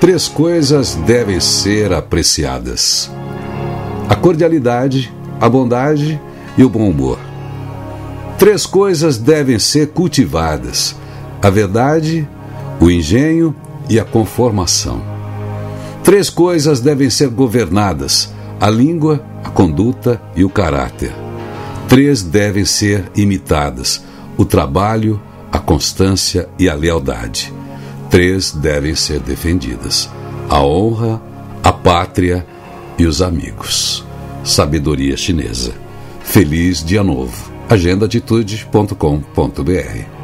Três coisas devem ser apreciadas: a cordialidade, a bondade e o bom humor. Três coisas devem ser cultivadas: a verdade, o engenho e a conformação. Três coisas devem ser governadas: a língua, a conduta e o caráter. Três devem ser imitadas: o trabalho, a constância e a lealdade. Três devem ser defendidas: a honra, a pátria e os amigos. Sabedoria chinesa. Feliz Dia Novo. agendaatitude.com.br